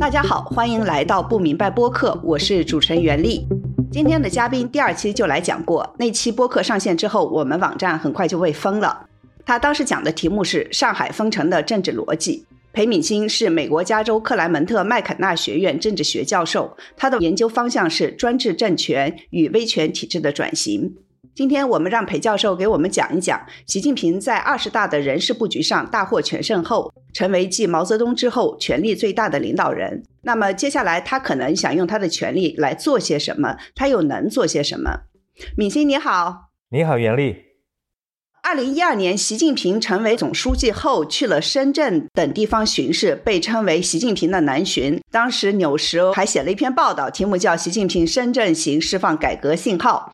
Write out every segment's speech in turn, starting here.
大家好，欢迎来到不明白播客，我是主持人袁丽。今天的嘉宾第二期就来讲过，那期播客上线之后，我们网站很快就被封了。他当时讲的题目是上海封城的政治逻辑。裴敏欣是美国加州克莱门特麦肯纳学院政治学教授，他的研究方向是专制政权与威权体制的转型。今天我们让裴教授给我们讲一讲，习近平在二十大的人事布局上大获全胜后，成为继毛泽东之后权力最大的领导人。那么接下来他可能想用他的权力来做些什么？他又能做些什么？敏欣你好，你好袁丽。二零一二年，习近平成为总书记后，去了深圳等地方巡视，被称为“习近平的南巡”。当时《纽时》还写了一篇报道，题目叫《习近平深圳行释放改革信号》。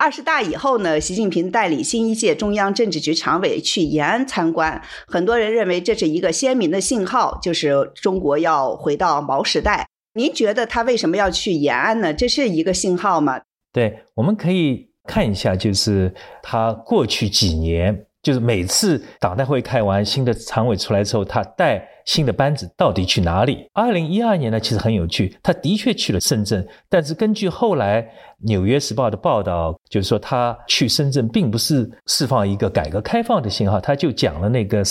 二十大以后呢，习近平带领新一届中央政治局常委去延安参观，很多人认为这是一个鲜明的信号，就是中国要回到毛时代。您觉得他为什么要去延安呢？这是一个信号吗？对，我们可以。看一下，就是他过去几年，就是每次党代会开完新的常委出来之后，他带新的班子到底去哪里？二零一二年呢，其实很有趣，他的确去了深圳，但是根据后来《纽约时报》的报道，就是说他去深圳并不是释放一个改革开放的信号，他就讲了那个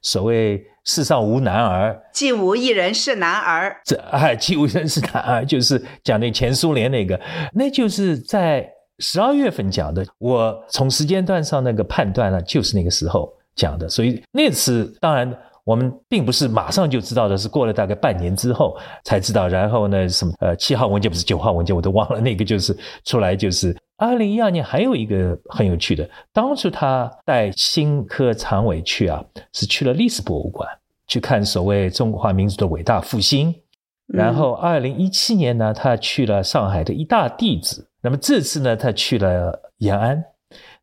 所谓“世上无男儿，既无一人是男儿”，这 哎，既无一人是男儿，就是讲那前苏联那个，那就是在。十二月份讲的，我从时间段上那个判断呢，就是那个时候讲的。所以那次当然我们并不是马上就知道的，是过了大概半年之后才知道。然后呢，什么呃七号文件不是九号文件，我都忘了。那个就是出来就是二零一二年还有一个很有趣的，当初他带新科常委去啊，是去了历史博物馆去看所谓中华民族的伟大复兴。然后二零一七年呢，他去了上海的一大弟子。那么这次呢，他去了延安，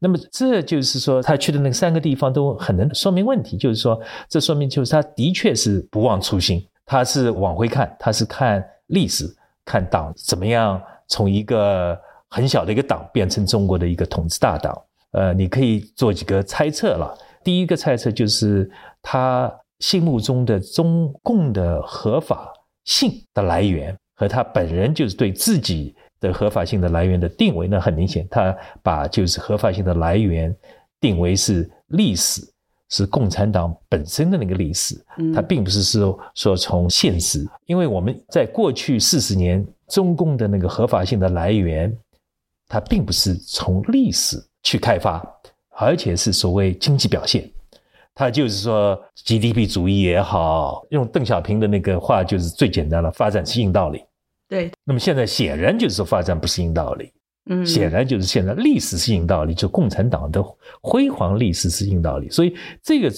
那么这就是说，他去的那三个地方都很能说明问题，就是说，这说明就是他的确是不忘初心，他是往回看，他是看历史，看党怎么样从一个很小的一个党变成中国的一个统治大党。呃，你可以做几个猜测了。第一个猜测就是他心目中的中共的合法性的来源和他本人就是对自己。的合法性的来源的定位呢，很明显，他把就是合法性的来源定为是历史，是共产党本身的那个历史，它并不是说说从现实，因为我们在过去四十年中共的那个合法性的来源，它并不是从历史去开发，而且是所谓经济表现，他就是说 GDP 主义也好，用邓小平的那个话就是最简单了，发展是硬道理。对，那么现在显然就是说发展不是硬道理，嗯，显然就是现在历史是硬道理，就共产党的辉煌历史是硬道理，所以这个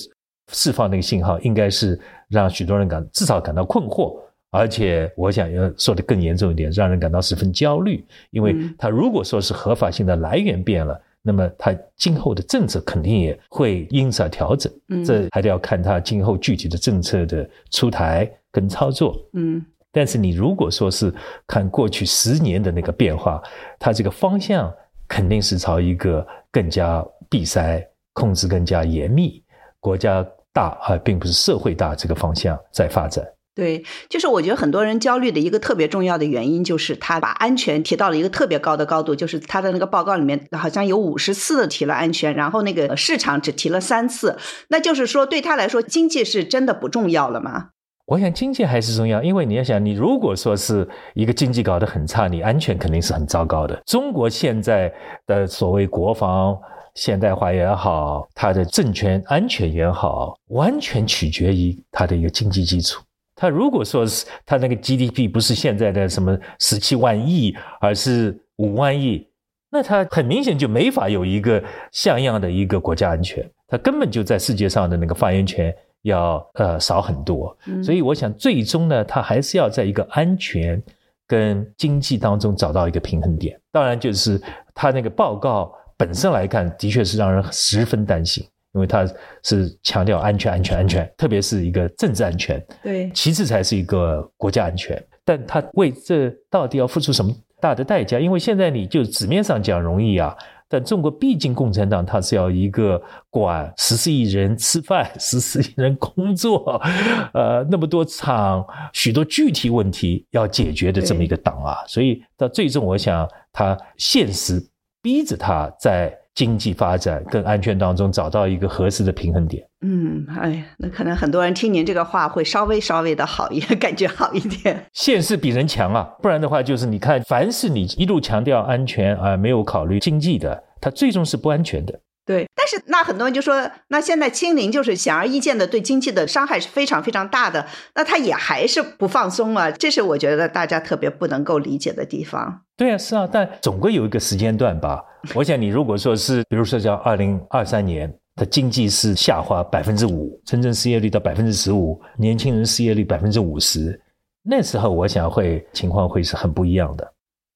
释放那个信号应该是让许多人感至少感到困惑，而且我想要说的更严重一点，让人感到十分焦虑，因为他如果说是合法性的来源变了，那么他今后的政策肯定也会因此而调整，嗯，这还得要看他今后具体的政策的出台跟操作，嗯。但是你如果说是看过去十年的那个变化，它这个方向肯定是朝一个更加闭塞、控制更加严密、国家大而并不是社会大这个方向在发展。对，就是我觉得很多人焦虑的一个特别重要的原因，就是他把安全提到了一个特别高的高度，就是他的那个报告里面好像有五十次提了安全，然后那个市场只提了三次，那就是说对他来说，经济是真的不重要了吗？我想经济还是重要，因为你要想，你如果说是一个经济搞得很差，你安全肯定是很糟糕的。中国现在的所谓国防现代化也好，它的政权安全也好，完全取决于它的一个经济基础。它如果说是它那个 GDP 不是现在的什么十七万亿，而是五万亿，那它很明显就没法有一个像样的一个国家安全，它根本就在世界上的那个发言权。要呃少很多，所以我想最终呢，他还是要在一个安全跟经济当中找到一个平衡点。当然，就是他那个报告本身来看，的确是让人十分担心，因为他是强调安全、安全、安全，特别是一个政治安全，对，其次才是一个国家安全。但他为这到底要付出什么大的代价？因为现在你就纸面上讲容易啊。但中国毕竟共产党它是要一个管十四亿人吃饭、十四亿人工作，呃，那么多场许多具体问题要解决的这么一个党啊，所以到最终，我想他现实逼着他在。经济发展跟安全当中找到一个合适的平衡点。嗯，哎，那可能很多人听您这个话会稍微稍微的好一点，感觉好一点。现实比人强啊，不然的话就是你看，凡是你一路强调安全而没有考虑经济的，它最终是不安全的。对，但是那很多人就说，那现在清零就是显而易见的对经济的伤害是非常非常大的，那他也还是不放松啊，这是我觉得大家特别不能够理解的地方。对啊，是啊，但总归有一个时间段吧。我想你如果说是，比如说像二零二三年，它经济是下滑百分之五，深圳失业率到百分之十五，年轻人失业率百分之五十，那时候我想会情况会是很不一样的。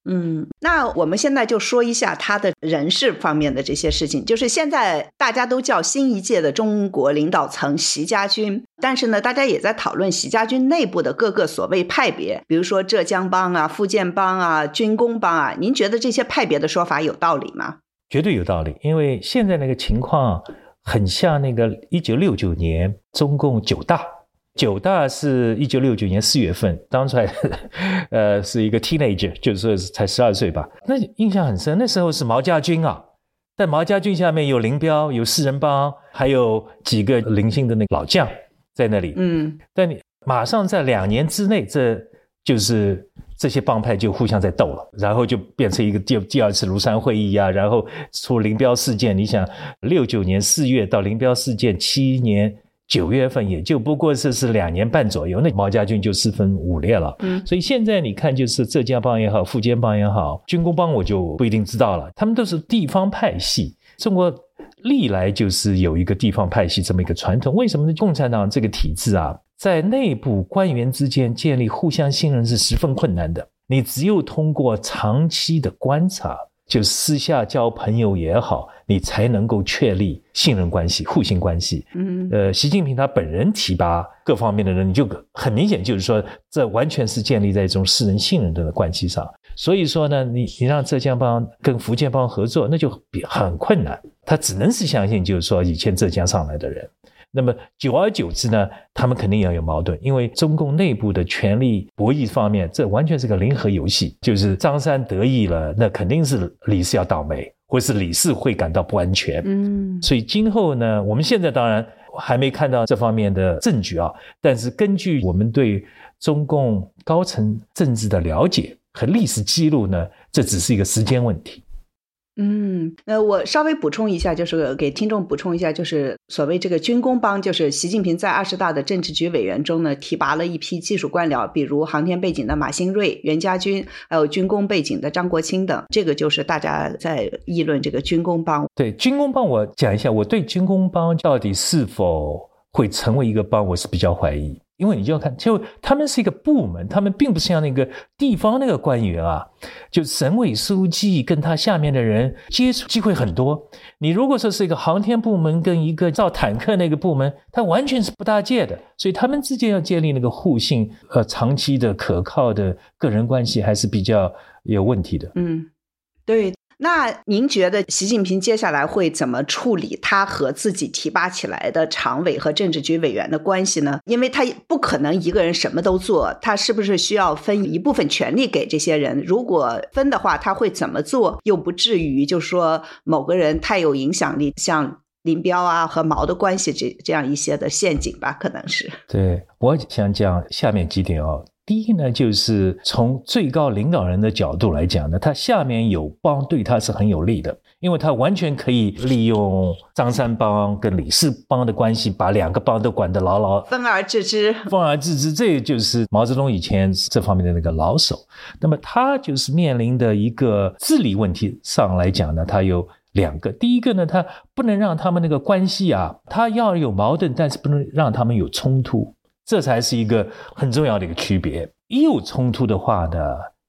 嗯，那我们现在就说一下他的人事方面的这些事情。就是现在大家都叫新一届的中国领导层习家军，但是呢，大家也在讨论习家军内部的各个所谓派别，比如说浙江帮啊、福建帮啊、军工帮啊。您觉得这些派别的说法有道理吗？绝对有道理，因为现在那个情况很像那个一九六九年中共九大。九大是一九六九年四月份当出来，呃，是一个 teenager，就是说才十二岁吧。那印象很深，那时候是毛家军啊，在毛家军下面有林彪，有四人帮，还有几个零星的那个老将在那里。嗯，但你马上在两年之内，这就是这些帮派就互相在斗了，然后就变成一个第第二次庐山会议啊，然后出林彪事件。你想，六九年四月到林彪事件七年。九月份也就不过是是两年半左右，那毛家军就四分五裂了。嗯，所以现在你看，就是浙江帮也好，福建帮也好，军工帮我就不一定知道了。他们都是地方派系。中国历来就是有一个地方派系这么一个传统。为什么呢？共产党这个体制啊，在内部官员之间建立互相信任是十分困难的。你只有通过长期的观察。就私下交朋友也好，你才能够确立信任关系、互信关系。嗯，呃，习近平他本人提拔各方面的人，你就很明显就是说，这完全是建立在一种私人信任的关系上。所以说呢，你你让浙江帮跟福建帮合作，那就比很困难。他只能是相信，就是说以前浙江上来的人。那么久而久之呢，他们肯定要有矛盾，因为中共内部的权力博弈方面，这完全是个零和游戏。就是张三得意了，那肯定是李四要倒霉，或是李四会感到不安全。嗯，所以今后呢，我们现在当然还没看到这方面的证据啊，但是根据我们对中共高层政治的了解和历史记录呢，这只是一个时间问题。嗯，那我稍微补充一下，就是给听众补充一下，就是所谓这个军工帮，就是习近平在二十大的政治局委员中呢，提拔了一批技术官僚，比如航天背景的马兴瑞、袁家军，还有军工背景的张国清等。这个就是大家在议论这个军工帮。对军工帮，我讲一下，我对军工帮到底是否会成为一个帮，我是比较怀疑。因为你就要看，就他们是一个部门，他们并不是像那个地方那个官员啊，就省委书记跟他下面的人接触机会很多。你如果说是一个航天部门跟一个造坦克那个部门，他完全是不搭界的，所以他们之间要建立那个互信、呃长期的可靠的个人关系，还是比较有问题的。嗯，对。那您觉得习近平接下来会怎么处理他和自己提拔起来的常委和政治局委员的关系呢？因为他不可能一个人什么都做，他是不是需要分一部分权利给这些人？如果分的话，他会怎么做？又不至于就是说某个人太有影响力，像林彪啊和毛的关系这这样一些的陷阱吧？可能是。对，我想讲下面几点哦。第一呢，就是从最高领导人的角度来讲呢，他下面有帮对他是很有利的，因为他完全可以利用张三帮跟李四帮的关系，把两个帮都管得牢牢，分而治之，分而治之，这就是毛泽东以前这方面的那个老手。那么他就是面临的一个治理问题上来讲呢，他有两个，第一个呢，他不能让他们那个关系啊，他要有矛盾，但是不能让他们有冲突。这才是一个很重要的一个区别。一有冲突的话呢，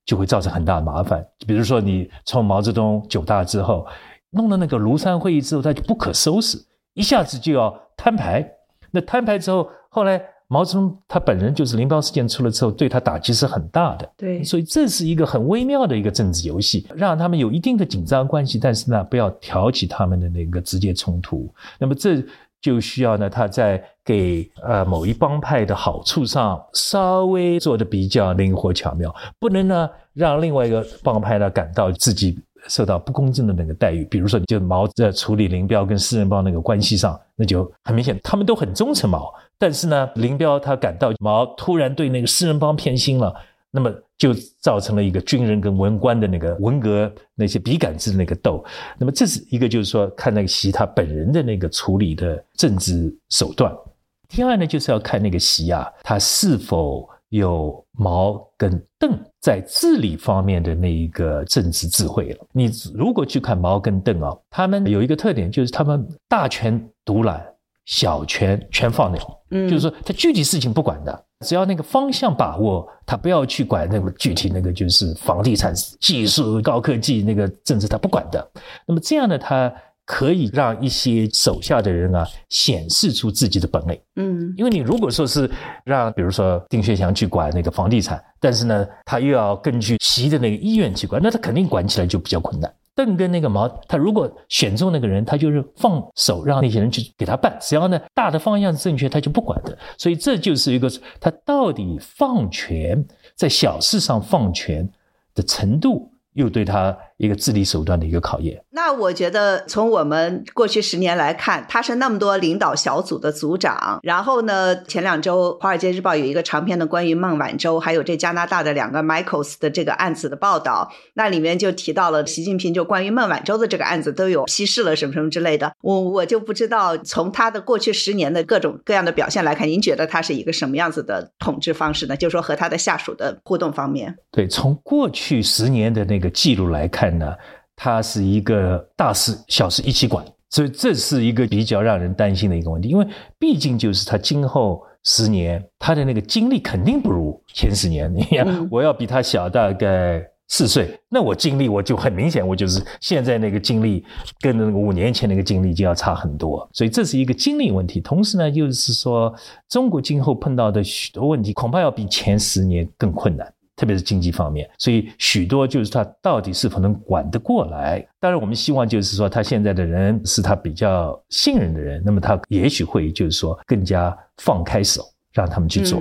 就会造成很大的麻烦。比如说，你从毛泽东九大之后，弄了那个庐山会议之后，他就不可收拾，一下子就要摊牌。那摊牌之后，后来毛泽东他本人就是林彪事件出了之后，对他打击是很大的。对，所以这是一个很微妙的一个政治游戏，让他们有一定的紧张关系，但是呢，不要挑起他们的那个直接冲突。那么这就需要呢，他在给呃某一帮派的好处上稍微做的比较灵活巧妙，不能呢让另外一个帮派呢感到自己。受到不公正的那个待遇，比如说，就毛在处理林彪跟四人帮那个关系上，那就很明显，他们都很忠诚毛，但是呢，林彪他感到毛突然对那个四人帮偏心了，那么就造成了一个军人跟文官的那个文革那些笔杆子的那个斗，那么这是一个就是说看那个习他本人的那个处理的政治手段，第二呢，就是要看那个习啊，他是否。有毛跟邓在治理方面的那一个政治智慧了。你如果去看毛跟邓啊，他们有一个特点，就是他们大权独揽，小权全放鸟。嗯，就是说他具体事情不管的，只要那个方向把握，他不要去管那个具体那个就是房地产技术、高科技那个政治，他不管的。那么这样呢，他。可以让一些手下的人啊显示出自己的本领，嗯，因为你如果说是让比如说丁薛祥去管那个房地产，但是呢他又要根据习的那个意愿去管，那他肯定管起来就比较困难。邓跟那个毛，他如果选中那个人，他就是放手让那些人去给他办，只要呢大的方向正确，他就不管的。所以这就是一个他到底放权在小事上放权的程度。又对他一个治理手段的一个考验。那我觉得，从我们过去十年来看，他是那么多领导小组的组长。然后呢，前两周《华尔街日报》有一个长篇的关于孟晚舟还有这加拿大的两个 Michaels 的这个案子的报道，那里面就提到了习近平就关于孟晚舟的这个案子都有批示了什么什么之类的。我我就不知道从他的过去十年的各种各样的表现来看，您觉得他是一个什么样子的统治方式呢？就是说和他的下属的互动方面。对，从过去十年的那个。记录来看呢，他是一个大事小事一起管，所以这是一个比较让人担心的一个问题。因为毕竟就是他今后十年，他的那个精力肯定不如前十年。你看，我要比他小大概四岁，那我精力我就很明显，我就是现在那个精力跟那个五年前那个精力就要差很多。所以这是一个精力问题。同时呢，就是说中国今后碰到的许多问题，恐怕要比前十年更困难。特别是经济方面，所以许多就是他到底是否能管得过来？当然，我们希望就是说他现在的人是他比较信任的人，那么他也许会就是说更加放开手，让他们去做。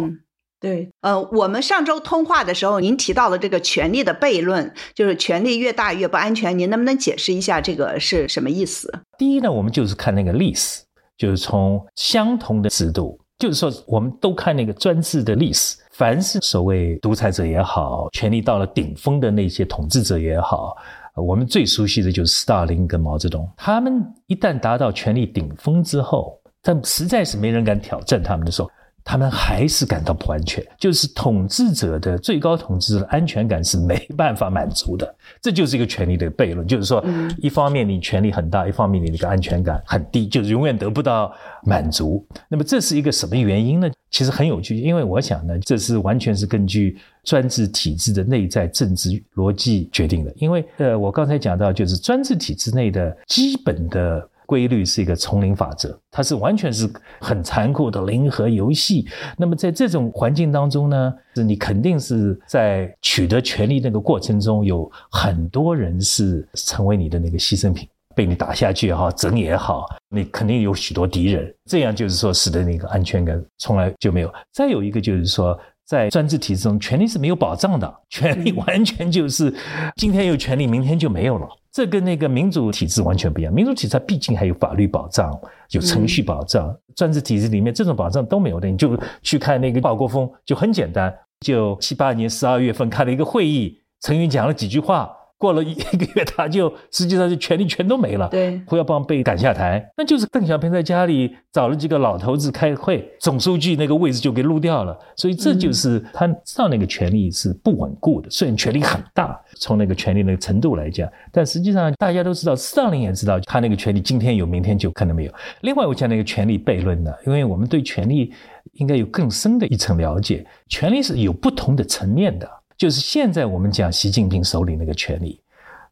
对，呃，我们上周通话的时候，您提到了这个权力的悖论，就是权力越大越不安全。您能不能解释一下这个是什么意思？第一呢，我们就是看那个历史，就是从相同的制度。就是说，我们都看那个专制的历史，凡是所谓独裁者也好，权力到了顶峰的那些统治者也好，我们最熟悉的就是斯大林跟毛泽东。他们一旦达到权力顶峰之后，但实在是没人敢挑战他们的时候。他们还是感到不安全，就是统治者的最高统治的安全感是没办法满足的，这就是一个权力的悖论。就是说，一方面你权力很大，一方面你那个安全感很低，就是永远得不到满足。那么这是一个什么原因呢？其实很有趣，因为我想呢，这是完全是根据专制体制的内在政治逻辑决定的。因为呃，我刚才讲到，就是专制体制内的基本的。规律是一个丛林法则，它是完全是很残酷的零和游戏。那么在这种环境当中呢，是你肯定是在取得权利那个过程中，有很多人是成为你的那个牺牲品，被你打下去也好，整也好，你肯定有许多敌人。这样就是说，使得那个安全感从来就没有。再有一个就是说，在专制体制中，权力是没有保障的，权力完全就是今天有权利，明天就没有了。这跟那个民主体制完全不一样。民主体制它毕竟还有法律保障，有程序保障。专制体制里面这种保障都没有的，你就去看那个鲍国峰，就很简单，就七八年十二月份开了一个会议，陈云讲了几句话。过了一一个月，他就实际上就权力全都没了。对，胡耀邦被赶下台，那就是邓小平在家里找了几个老头子开会，总书记那个位置就给撸掉了。所以这就是他知道那个权力是不稳固的，虽然权力很大，从那个权力那个程度来讲，但实际上大家都知道，斯大林也知道，他那个权力今天有，明天就可能没有。另外，我讲那个权力悖论呢，因为我们对权力应该有更深的一层了解，权力是有不同的层面的。就是现在我们讲习近平手里那个权力，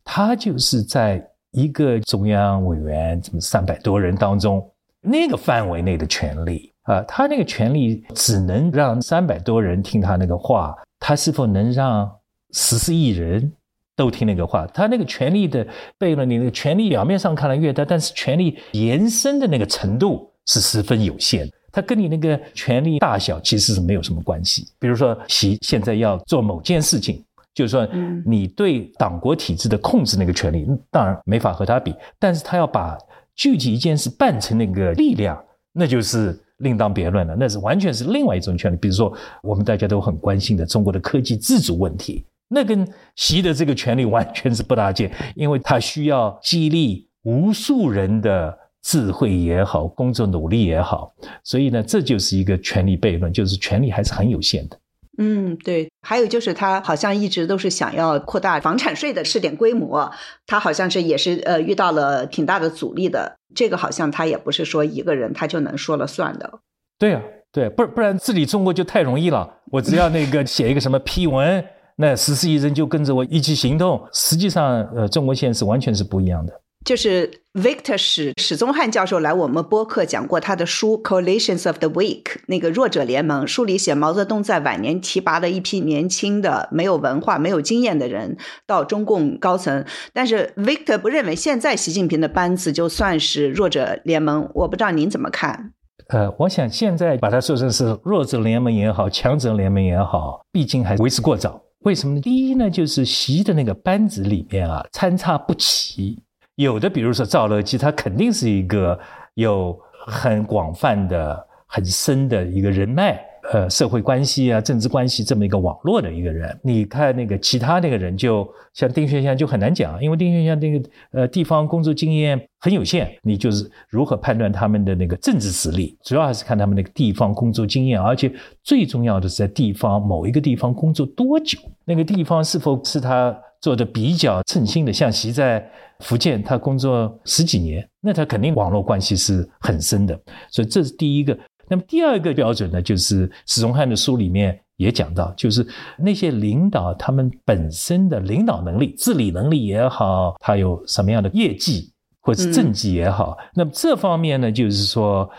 他就是在一个中央委员这么三百多人当中那个范围内的权力，啊，他那个权力只能让三百多人听他那个话，他是否能让十四亿人都听那个话？他那个权力的悖论，你那个权力表面上看来越大，但是权力延伸的那个程度是十分有限。它跟你那个权力大小其实是没有什么关系。比如说，习现在要做某件事情，就是说，你对党国体制的控制那个权力，当然没法和他比，但是他要把具体一件事办成那个力量，那就是。另当别论了，那是完全是另外一种权利。比如说，我们大家都很关心的中国的科技自主问题，那跟习的这个权利完全是不搭界，因为他需要激励无数人的智慧也好，工作努力也好，所以呢，这就是一个权力悖论，就是权力还是很有限的。嗯，对，还有就是他好像一直都是想要扩大房产税的试点规模，他好像是也是呃遇到了挺大的阻力的。这个好像他也不是说一个人他就能说了算的。对呀，对，不不然治理中国就太容易了，我只要那个写一个什么批文，那十四亿人就跟着我一起行动。实际上，呃，中国现在是完全是不一样的。就是 Victor 史史宗汉教授来我们播客讲过他的书《Coalitions of the Weak》，那个弱者联盟书里写毛泽东在晚年提拔了一批年轻的、没有文化、没有经验的人到中共高层。但是 Victor 不认为现在习近平的班子就算是弱者联盟，我不知道您怎么看？呃，我想现在把它说成是弱者联盟也好，强者联盟也好，毕竟还为时过早。为什么呢？第一呢，就是习的那个班子里面啊，参差不齐。有的，比如说赵乐际，他肯定是一个有很广泛的、很深的一个人脉，呃，社会关系啊、政治关系这么一个网络的一个人。你看那个其他那个人，就像丁薛祥就很难讲，因为丁薛祥那个呃地方工作经验很有限，你就是如何判断他们的那个政治实力，主要还是看他们那个地方工作经验，而且最重要的是在地方某一个地方工作多久，那个地方是否是他。做的比较称心的，像习在福建，他工作十几年，那他肯定网络关系是很深的，所以这是第一个。那么第二个标准呢，就是史宗汉的书里面也讲到，就是那些领导他们本身的领导能力、治理能力也好，他有什么样的业绩或者政绩也好，那么这方面呢，就是说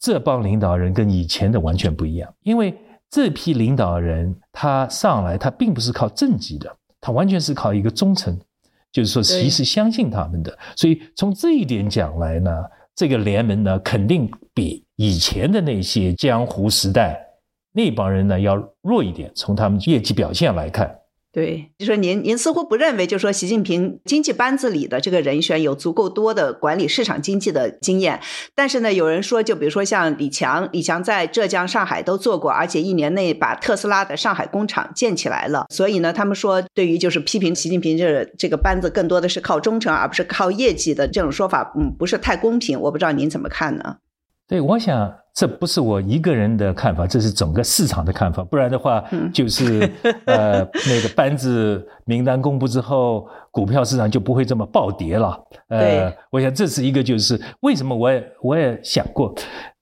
这帮领导人跟以前的完全不一样，因为这批领导人他上来，他并不是靠政绩的。他完全是靠一个忠诚，就是说其实相信他们的，所以从这一点讲来呢，这个联盟呢肯定比以前的那些江湖时代那帮人呢要弱一点。从他们业绩表现来看。对，就说您，您似乎不认为，就说习近平经济班子里的这个人选有足够多的管理市场经济的经验。但是呢，有人说，就比如说像李强，李强在浙江、上海都做过，而且一年内把特斯拉的上海工厂建起来了。所以呢，他们说，对于就是批评习近平这这个班子更多的是靠忠诚，而不是靠业绩的这种说法，嗯，不是太公平。我不知道您怎么看呢？对，我想。这不是我一个人的看法，这是整个市场的看法。不然的话，就是呃，那个班子名单公布之后，股票市场就不会这么暴跌了。呃，我想这是一个，就是为什么我也我也想过，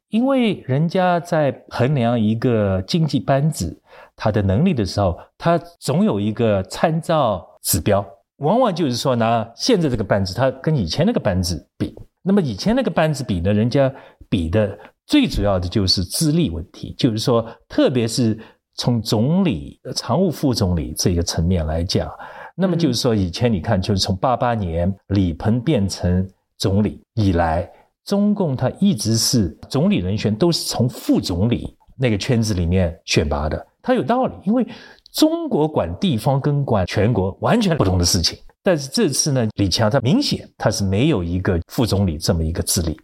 因为人家在衡量一个经济班子他的能力的时候，他总有一个参照指标，往往就是说拿现在这个班子，他跟以前那个班子比，那么以前那个班子比呢，人家比的。最主要的就是资历问题，就是说，特别是从总理、常务副总理这个层面来讲，那么就是说，以前你看，就是从八八年李鹏变成总理以来，中共他一直是总理人选都是从副总理那个圈子里面选拔的，他有道理，因为中国管地方跟管全国完全不同的事情。但是这次呢，李强他明显他是没有一个副总理这么一个资历。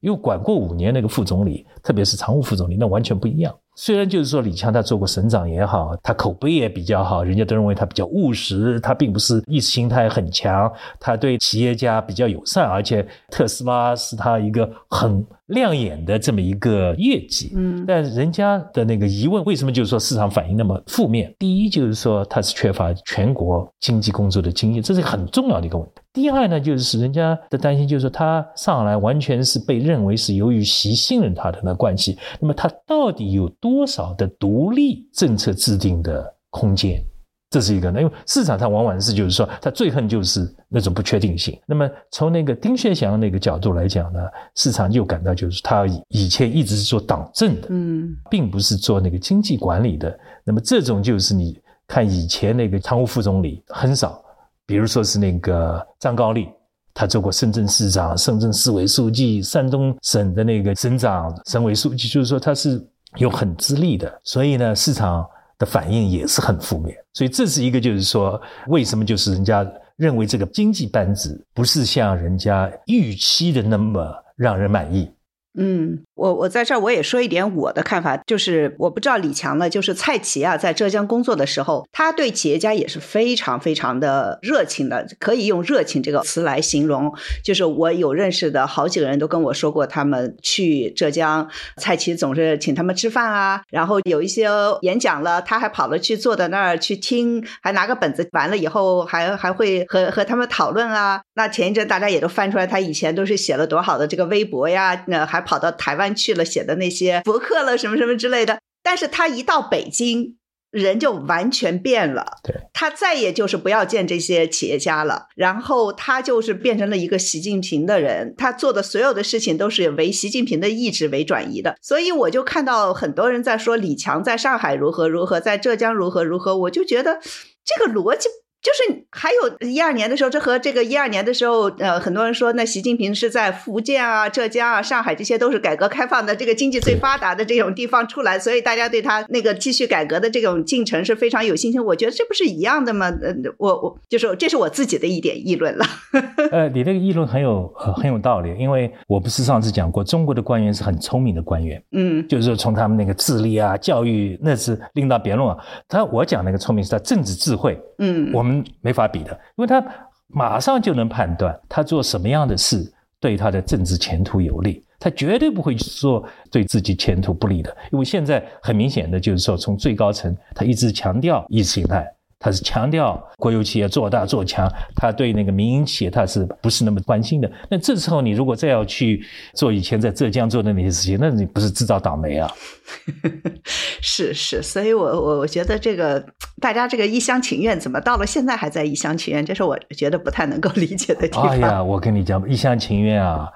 因为管过五年那个副总理，特别是常务副总理，那完全不一样。虽然就是说李强他做过省长也好，他口碑也比较好，人家都认为他比较务实，他并不是意识形态很强，他对企业家比较友善，而且特斯拉是他一个很亮眼的这么一个业绩。嗯，但人家的那个疑问，为什么就是说市场反应那么负面？第一就是说他是缺乏全国经济工作的经验，这是很重要的一个问题。第二呢，就是人家的担心，就是说他上来完全是被认为是由于习信任他的那关系，那么他到底有多少的独立政策制定的空间？这是一个呢，因为市场上往往是就是说，他最恨就是那种不确定性。那么从那个丁薛祥那个角度来讲呢，市场又感到就是他以前一直是做党政的，嗯，并不是做那个经济管理的。那么这种就是你看以前那个常务副总理很少，比如说是那个张高丽。他做过深圳市长、深圳市委书记、山东省的那个省长、省委书记，就是说他是有很资历的，所以呢，市场的反应也是很负面。所以这是一个，就是说为什么就是人家认为这个经济班子不是像人家预期的那么让人满意。嗯，我我在这儿我也说一点我的看法，就是我不知道李强呢，就是蔡奇啊，在浙江工作的时候，他对企业家也是非常非常的热情的，可以用热情这个词来形容。就是我有认识的好几个人都跟我说过，他们去浙江，蔡奇总是请他们吃饭啊，然后有一些演讲了，他还跑了去坐在那儿去听，还拿个本子，完了以后还还会和和他们讨论啊。那前一阵大家也都翻出来，他以前都是写了多好的这个微博呀，那还。跑到台湾去了，写的那些博客了，什么什么之类的。但是他一到北京，人就完全变了。对，他再也就是不要见这些企业家了，然后他就是变成了一个习近平的人。他做的所有的事情都是为习近平的意志为转移的。所以我就看到很多人在说李强在上海如何如何，在浙江如何如何，我就觉得这个逻辑。就是还有一二年的时候，这和这个一二年的时候，呃，很多人说那习近平是在福建啊、浙江啊、上海这些都是改革开放的这个经济最发达的这种地方出来，所以大家对他那个继续改革的这种进程是非常有信心。我觉得这不是一样的吗？呃，我我就是这是我自己的一点议论了。呃，你这个议论很有呃很有道理，因为我不是上次讲过，中国的官员是很聪明的官员，嗯，就是说从他们那个智力啊、教育那是另当别论啊。他我讲那个聪明是他政治智慧，嗯，我们。没法比的，因为他马上就能判断他做什么样的事对他的政治前途有利，他绝对不会做对自己前途不利的。因为现在很明显的就是说，从最高层他一直强调意识形态。他是强调国有企业做大做强，他对那个民营企业他是不是那么关心的？那这时候你如果再要去做以前在浙江做的那些事情，那你不是自找倒霉啊？是是，所以我我我觉得这个大家这个一厢情愿，怎么到了现在还在一厢情愿？这是我觉得不太能够理解的地方。哎呀，我跟你讲，一厢情愿啊，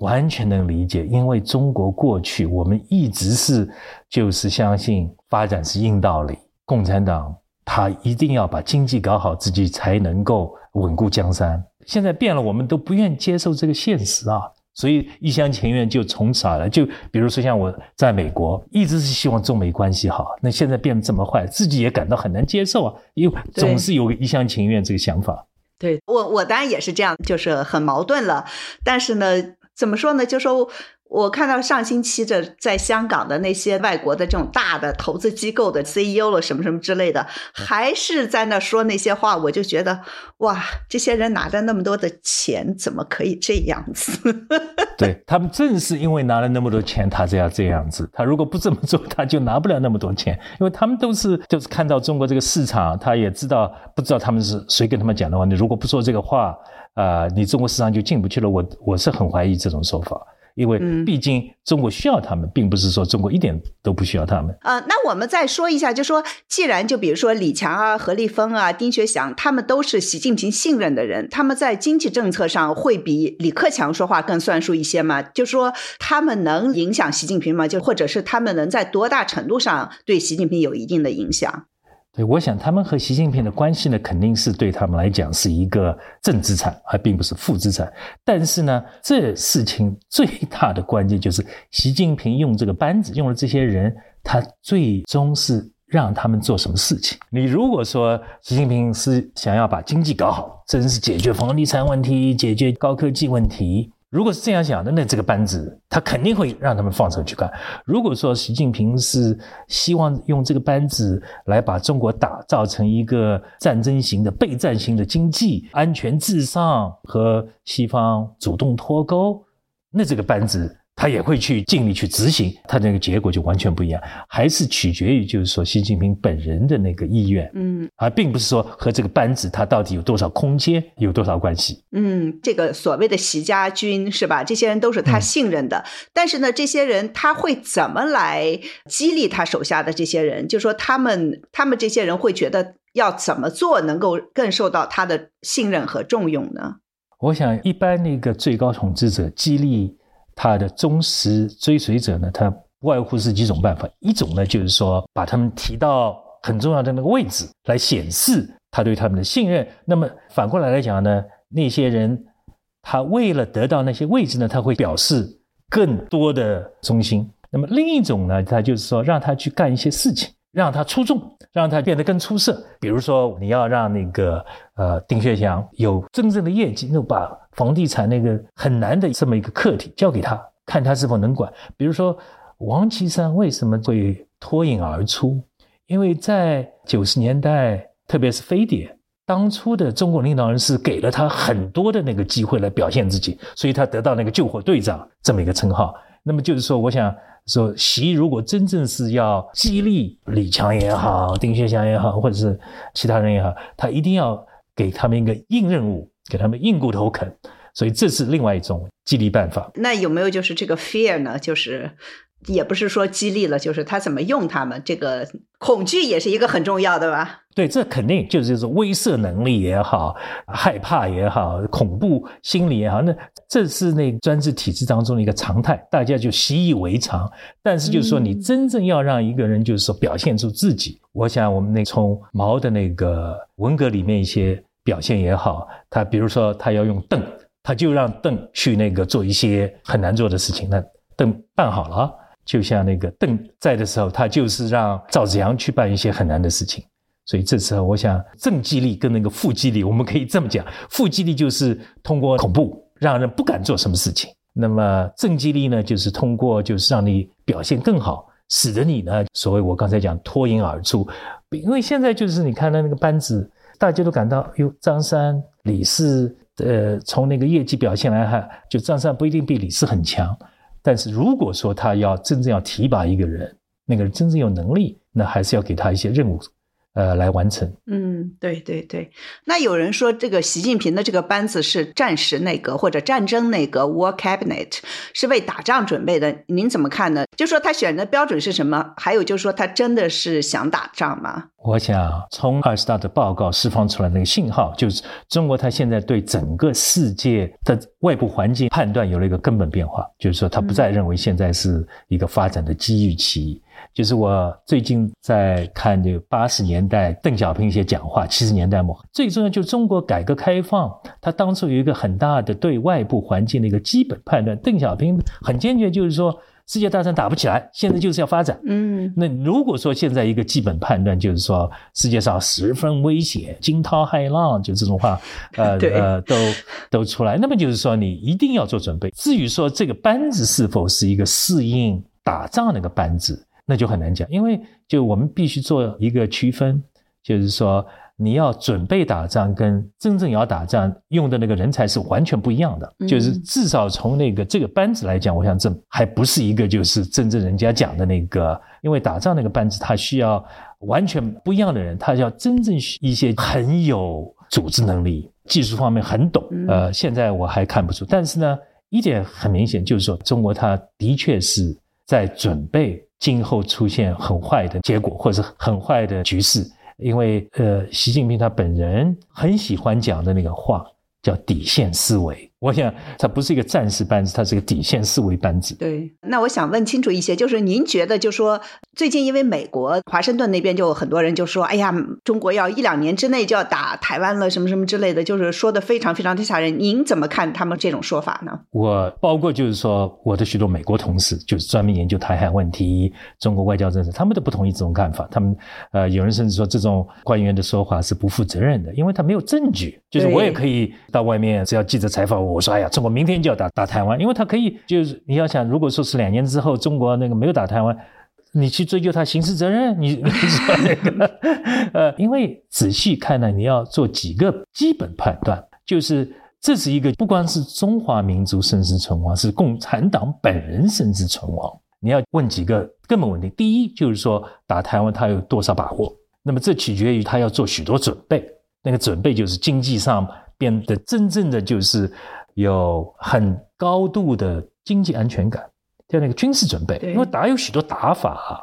完全能理解，因为中国过去我们一直是就是相信发展是硬道理，共产党。他一定要把经济搞好，自己才能够稳固江山。现在变了，我们都不愿接受这个现实啊，所以一厢情愿就从此而来。就比如说像我在美国，一直是希望中美关系好，那现在变得这么坏，自己也感到很难接受啊，因为总是有个一厢情愿这个想法。对我，我当然也是这样，就是很矛盾了。但是呢，怎么说呢？就说。我看到上星期的在香港的那些外国的这种大的投资机构的 CEO 了什么什么之类的，还是在那说那些话，我就觉得哇，这些人拿着那么多的钱，怎么可以这样子？对他们正是因为拿了那么多钱，他才要这样子。他如果不这么做，他就拿不了那么多钱，因为他们都是就是看到中国这个市场，他也知道不知道他们是谁跟他们讲的话。你如果不说这个话，啊，你中国市场就进不去了。我我是很怀疑这种说法。因为毕竟中国需要他们，并不是说中国一点都不需要他们。呃，那我们再说一下，就说既然就比如说李强啊、何立峰啊、丁学祥，他们都是习近平信任的人，他们在经济政策上会比李克强说话更算数一些吗？就说他们能影响习近平吗？就或者是他们能在多大程度上对习近平有一定的影响？对，我想他们和习近平的关系呢，肯定是对他们来讲是一个正资产，而并不是负资产。但是呢，这事情最大的关键就是，习近平用这个班子，用了这些人，他最终是让他们做什么事情？你如果说习近平是想要把经济搞好，真是解决房地产问题，解决高科技问题。如果是这样想的，那这个班子他肯定会让他们放手去干。如果说习近平是希望用这个班子来把中国打造成一个战争型的备战型的经济，安全至上和西方主动脱钩，那这个班子。他也会去尽力去执行，他那个结果就完全不一样，还是取决于就是说习近平本人的那个意愿，嗯，而并不是说和这个班子他到底有多少空间有多少关系。嗯，这个所谓的习家军是吧？这些人都是他信任的，但是呢，这些人他会怎么来激励他手下的这些人？就说他们他们这些人会觉得。要怎么做能够更受到他的信任和重用呢？我想，一般那个最高统治者激励他的忠实追随者呢，他外乎是几种办法。一种呢，就是说把他们提到很重要的那个位置，来显示他对他们的信任。那么反过来来讲呢，那些人他为了得到那些位置呢，他会表示更多的忠心。那么另一种呢，他就是说让他去干一些事情，让他出众，让他变得更出色。比如说，你要让那个呃丁薛祥有真正的业绩，那把房地产那个很难的这么一个课题交给他，看他是否能管。比如说，王岐山为什么会脱颖而出？因为在九十年代，特别是非典，当初的中国领导人是给了他很多的那个机会来表现自己，所以他得到那个救火队长这么一个称号。那么就是说，我想。说习如果真正是要激励李强也好，丁薛祥也好，或者是其他人也好，他一定要给他们一个硬任务，给他们硬骨头啃，所以这是另外一种激励办法。那有没有就是这个 fear 呢？就是。也不是说激励了，就是他怎么用他们，这个恐惧也是一个很重要的吧？对，这肯定就是说威慑能力也好，害怕也好，恐怖心理也好，那这是那专制体制当中的一个常态，大家就习以为常。但是就是说，你真正要让一个人就是说表现出自己，我想我们那从毛的那个文革里面一些表现也好，他比如说他要用邓，他就让邓去那个做一些很难做的事情，那邓办好了。就像那个邓在的时候，他就是让赵子阳去办一些很难的事情，所以这时候我想正激励跟那个负激励，我们可以这么讲：负激励就是通过恐怖让人不敢做什么事情；那么正激励呢，就是通过就是让你表现更好，使得你呢，所谓我刚才讲脱颖而出。因为现在就是你看到那个班子，大家都感到哟，张三、李四，呃，从那个业绩表现来看，就张三不一定比李四很强。但是如果说他要真正要提拔一个人，那个人真正有能力，那还是要给他一些任务，呃，来完成。嗯，对对对。那有人说这个习近平的这个班子是战时内阁或者战争内阁 （War Cabinet），是为打仗准备的。您怎么看呢？就说他选的标准是什么？还有就是说他真的是想打仗吗？我想从二十大的报告释放出来那个信号，就是中国它现在对整个世界的外部环境判断有了一个根本变化，就是说他不再认为现在是一个发展的机遇期。就是我最近在看这个八十年代邓小平一些讲话，七十年代末，最重要就是中国改革开放，他当初有一个很大的对外部环境的一个基本判断，邓小平很坚决，就是说。世界大战打不起来，现在就是要发展。嗯，那如果说现在一个基本判断就是说世界上十分危险，惊涛骇浪，就这种话，呃 呃，都都出来，那么就是说你一定要做准备。至于说这个班子是否是一个适应打仗那个班子，那就很难讲，因为就我们必须做一个区分，就是说。你要准备打仗，跟真正要打仗用的那个人才是完全不一样的。就是至少从那个这个班子来讲，我想这还不是一个就是真正人家讲的那个，因为打仗那个班子他需要完全不一样的人，他要真正一些很有组织能力、技术方面很懂。呃，现在我还看不出，但是呢，一点很明显就是说，中国他的确是在准备今后出现很坏的结果或者很坏的局势。因为呃，习近平他本人很喜欢讲的那个话叫底线思维。我想，他不是一个战士班子，他是个底线思维班子。对，那我想问清楚一些，就是您觉得，就说最近因为美国华盛顿那边就很多人就说，哎呀，中国要一两年之内就要打台湾了，什么什么之类的，就是说的非常非常的吓人。您怎么看他们这种说法呢？我包括就是说，我的许多美国同事，就是专门研究台海问题、中国外交政策，他们都不同意这种看法。他们呃，有人甚至说这种官员的说法是不负责任的，因为他没有证据。就是我也可以到外面，只要记者采访。我说：“哎呀，中国明天就要打打台湾，因为他可以，就是你要想，如果说是两年之后中国那个没有打台湾，你去追究他刑事责任，你你说那个，呃，因为仔细看呢，你要做几个基本判断，就是这是一个不光是中华民族生死存亡，是共产党本人生死存亡。你要问几个根本问题，第一就是说打台湾他有多少把握？那么这取决于他要做许多准备，那个准备就是经济上。”变得真正的就是有很高度的经济安全感，叫那个军事准备。因为打有许多打法，啊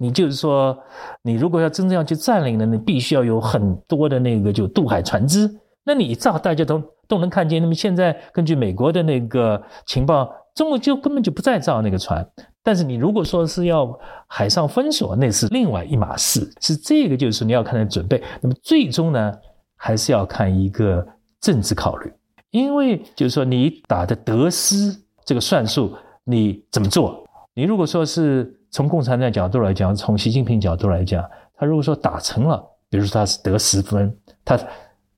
你就是说，你如果要真正要去占领呢，你必须要有很多的那个就渡海船只。那你造大家都都能看见。那么现在根据美国的那个情报，中国就根本就不再造那个船。但是你如果说是要海上封锁，那是另外一码事。是这个就是你要看的准备。那么最终呢，还是要看一个政治考虑，因为就是说你打的得失这个算术，你怎么做？你如果说是。从共产党角度来讲，从习近平角度来讲，他如果说打成了，比如说他是得十分，他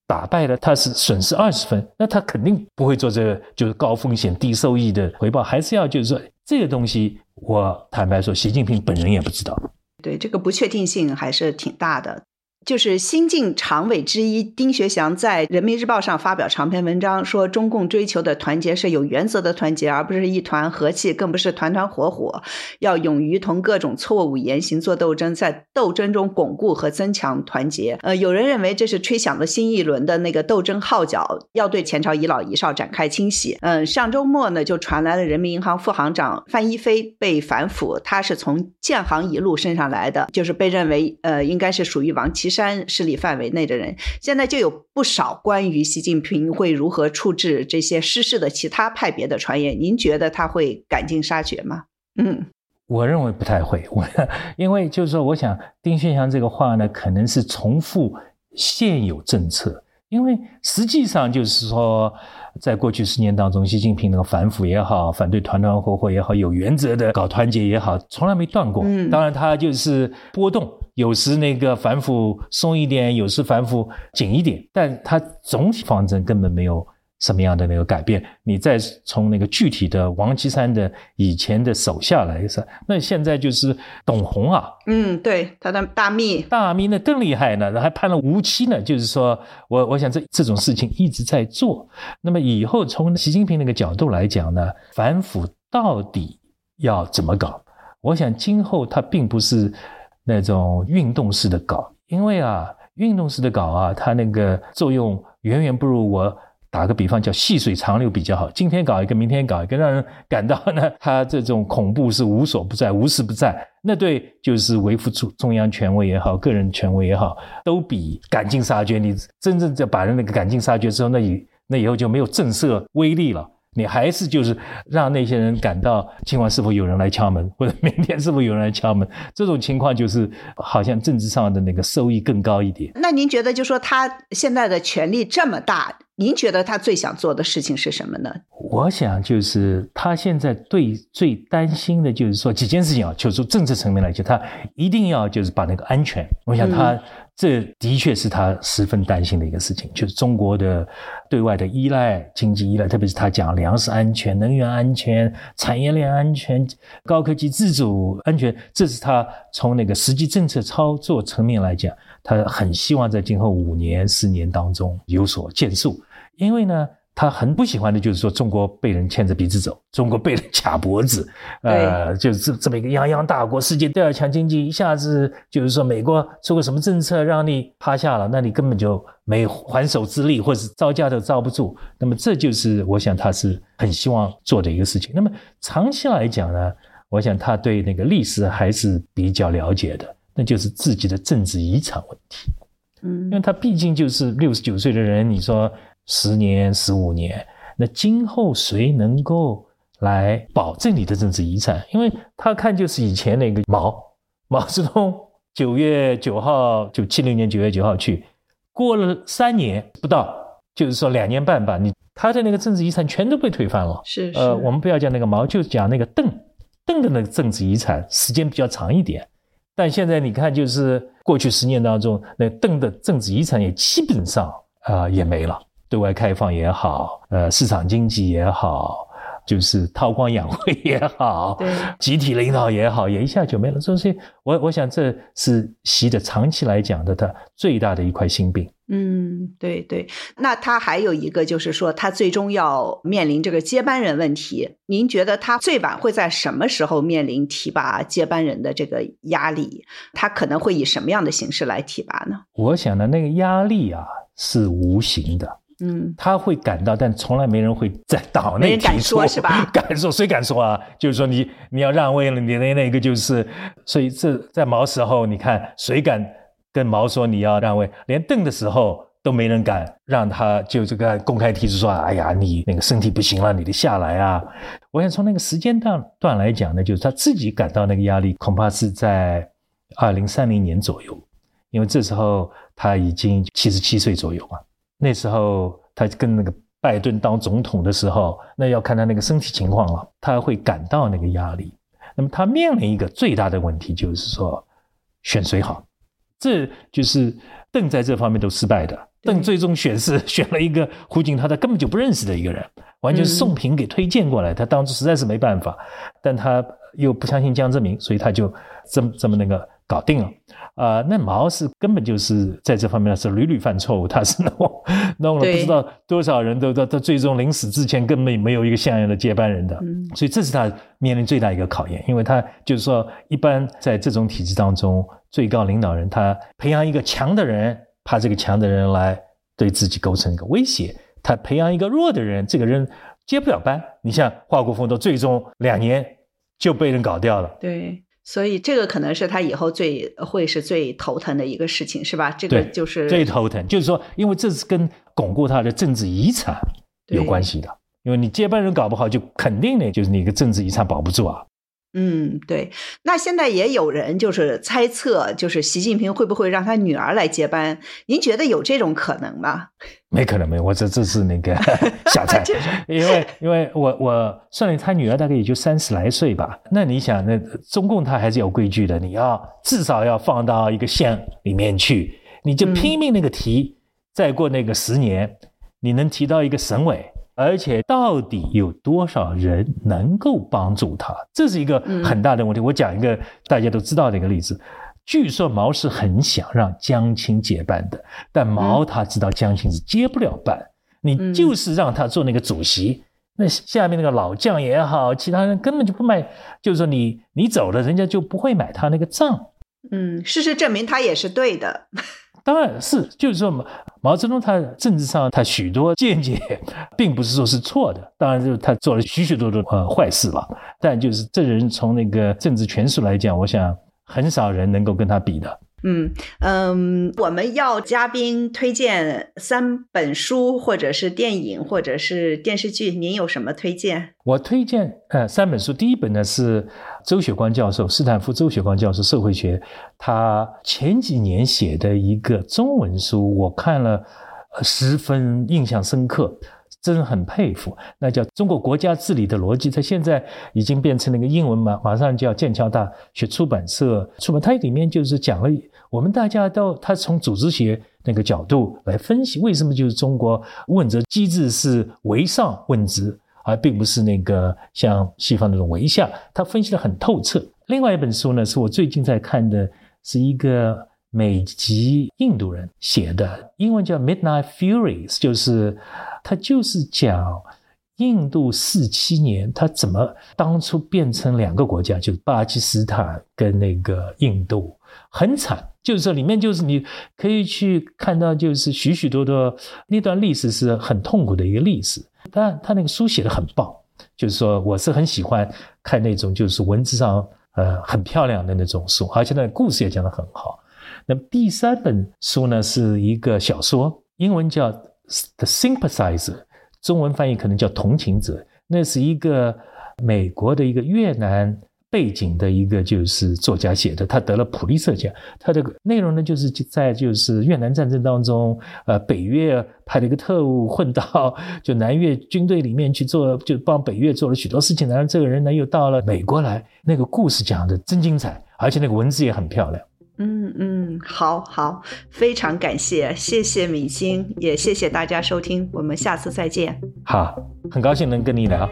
打败了，他是损失二十分，那他肯定不会做这个就是高风险低收益的回报，还是要就是说这个东西，我坦白说，习近平本人也不知道。对这个不确定性还是挺大的。就是新晋常委之一丁学祥在人民日报上发表长篇文章，说中共追求的团结是有原则的团结，而不是一团和气，更不是团团伙伙。要勇于同各种错误言行做斗争，在斗争中巩固和增强团结。呃，有人认为这是吹响了新一轮的那个斗争号角，要对前朝遗老遗少展开清洗。嗯，上周末呢，就传来了人民银行副行长范一飞被反腐，他是从建行一路升上来的，就是被认为呃，应该是属于王岐。山势力范围内的人，现在就有不少关于习近平会如何处置这些失势的其他派别的传言。您觉得他会赶尽杀绝吗？嗯，我认为不太会。我 因为就是说，我想丁薛祥这个话呢，可能是重复现有政策。因为实际上就是说，在过去十年当中，习近平那个反腐也好，反对团团伙伙也好，有原则的搞团结也好，从来没断过。嗯，当然他就是波动。有时那个反腐松一点，有时反腐紧一点，但它总体方针根本没有什么样的那个改变。你再从那个具体的王岐山的以前的手下来说，那现在就是董宏啊，嗯，对，他的大秘，大秘那更厉害呢，还判了无期呢。就是说我我想这这种事情一直在做。那么以后从习近平那个角度来讲呢，反腐到底要怎么搞？我想今后他并不是。那种运动式的搞，因为啊，运动式的搞啊，它那个作用远远不如我打个比方叫细水长流比较好。今天搞一个，明天搞一个，让人感到呢，他这种恐怖是无所不在、无时不在。那对，就是维护中中央权威也好，个人权威也好，都比赶尽杀绝。你真正在把人那个赶尽杀绝之后，那以那以后就没有震慑威力了。你还是就是让那些人感到今晚是否有人来敲门，或者明天是否有人来敲门，这种情况就是好像政治上的那个收益更高一点。那您觉得，就说他现在的权力这么大，您觉得他最想做的事情是什么呢？我想就是他现在最最担心的就是说几件事情啊，就是说政治层面来讲，他一定要就是把那个安全，我想他。这的确是他十分担心的一个事情，就是中国的对外的依赖、经济依赖，特别是他讲粮食安全、能源安全、产业链安全、高科技自主安全，这是他从那个实际政策操作层面来讲，他很希望在今后五年、十年当中有所建树，因为呢。他很不喜欢的就是说中国被人牵着鼻子走，中国被人卡脖子，呃，就是这这么一个泱泱大国，世界第二强经济，一下子就是说美国出个什么政策让你趴下了，那你根本就没还手之力，或者是招架都招不住。那么这就是我想他是很希望做的一个事情。那么长期来讲呢，我想他对那个历史还是比较了解的，那就是自己的政治遗产问题。嗯，因为他毕竟就是六十九岁的人，你说。十年、十五年，那今后谁能够来保证你的政治遗产？因为他看就是以前那个毛 毛泽东，九月九号，就七零年九月九号去，过了三年不到，就是说两年半吧，你他的那个政治遗产全都被推翻了。是，呃，我们不要讲那个毛，就讲那个邓邓的那个政治遗产，时间比较长一点。但现在你看，就是过去十年当中，那邓的政治遗产也基本上啊也没了。对外开放也好，呃，市场经济也好，就是韬光养晦 也好，对，集体领导也好，也一下就没了。所以，我我想这是习的长期来讲的他最大的一块心病。嗯，对对。那他还有一个就是说，他最终要面临这个接班人问题。您觉得他最晚会在什么时候面临提拔接班人的这个压力？他可能会以什么样的形式来提拔呢？我想呢，那个压力啊是无形的。嗯，他会感到，但从来没人会在岛内提出，是吧？敢说，谁敢说啊？就是说你你要让位了，你的那个就是，所以这在毛时候，你看谁敢跟毛说你要让位？连邓的时候都没人敢让他就这个公开提出说，哎呀，你那个身体不行了，你得下来啊！我想从那个时间段段来讲呢，就是他自己感到那个压力，恐怕是在二零三零年左右，因为这时候他已经七十七岁左右嘛。那时候他跟那个拜登当总统的时候，那要看他那个身体情况了，他会感到那个压力。那么他面临一个最大的问题，就是说选谁好，这就是邓在这方面都失败的。邓最终选是 选了一个胡锦涛他根本就不认识的一个人，完全是宋平给推荐过来。他当初实在是没办法，但他又不相信江泽民，所以他就这么这么那个搞定了。啊，那毛是根本就是在这方面是屡屡犯错误，他是弄弄了不知道多少人都到到最终临死之前根本没有一个像样的接班人的，所以这是他面临最大一个考验，因为他就是说，一般在这种体制当中，最高领导人他培养一个强的人，怕这个强的人来对自己构成一个威胁；他培养一个弱的人，这个人接不了班。你像华国锋，都最终两年就被人搞掉了。对。所以这个可能是他以后最会是最头疼的一个事情，是吧？这个就是最头疼，就是说，因为这是跟巩固他的政治遗产有关系的。因为你接班人搞不好，就肯定呢，就是你个政治遗产保不住啊。嗯，对。那现在也有人就是猜测，就是习近平会不会让他女儿来接班？您觉得有这种可能吗？没可能，没有。我这这是那个 瞎猜，因为因为我我算了，他女儿大概也就三十来岁吧。那你想，那中共他还是有规矩的，你要至少要放到一个县里面去，你就拼命那个提，再过那个十年，你能提到一个省委。而且到底有多少人能够帮助他？这是一个很大的问题。我讲一个大家都知道的一个例子。据说毛是很想让江青接班的，但毛他知道江青是接不了班。你就是让他做那个主席，那下面那个老将也好，其他人根本就不买。就是说你你走了，人家就不会买他那个账。嗯，事实证明他也是对的。当然是，就是说毛泽东他政治上他许多见解，并不是说是错的。当然就是他做了许许多多呃坏事了，但就是这人从那个政治权术来讲，我想很少人能够跟他比的。嗯嗯，我们要嘉宾推荐三本书，或者是电影，或者是电视剧，您有什么推荐？我推荐呃三本书，第一本呢是周雪光教授，斯坦福周雪光教授社会学，他前几年写的一个中文书，我看了十分印象深刻。真的很佩服，那叫中国国家治理的逻辑。它现在已经变成那个英文嘛，马上就要剑桥大学出版社出版。它里面就是讲了，我们大家都他从组织学那个角度来分析，为什么就是中国问责机制是为上问责，而并不是那个像西方那种为下。他分析的很透彻。另外一本书呢，是我最近在看的，是一个美籍印度人写的，英文叫《Midnight Furies》，就是。他就是讲印度四七年，他怎么当初变成两个国家，就是巴基斯坦跟那个印度，很惨。就是说里面就是你可以去看到，就是许许多多那段历史是很痛苦的一个历史。但他那个书写的很棒，就是说我是很喜欢看那种就是文字上呃很漂亮的那种书，而且那故事也讲得很好。那么第三本书呢是一个小说，英文叫。The sympathizer，中文翻译可能叫同情者。那是一个美国的一个越南背景的一个就是作家写的，他得了普利策奖。他的内容呢，就是在就是越南战争当中，呃，北越派了一个特务混到就南越军队里面去做，就帮北越做了许多事情。然后这个人呢，又到了美国来，那个故事讲的真精彩，而且那个文字也很漂亮。嗯嗯，好好，非常感谢，谢谢敏星，也谢谢大家收听，我们下次再见。好，很高兴能跟你聊。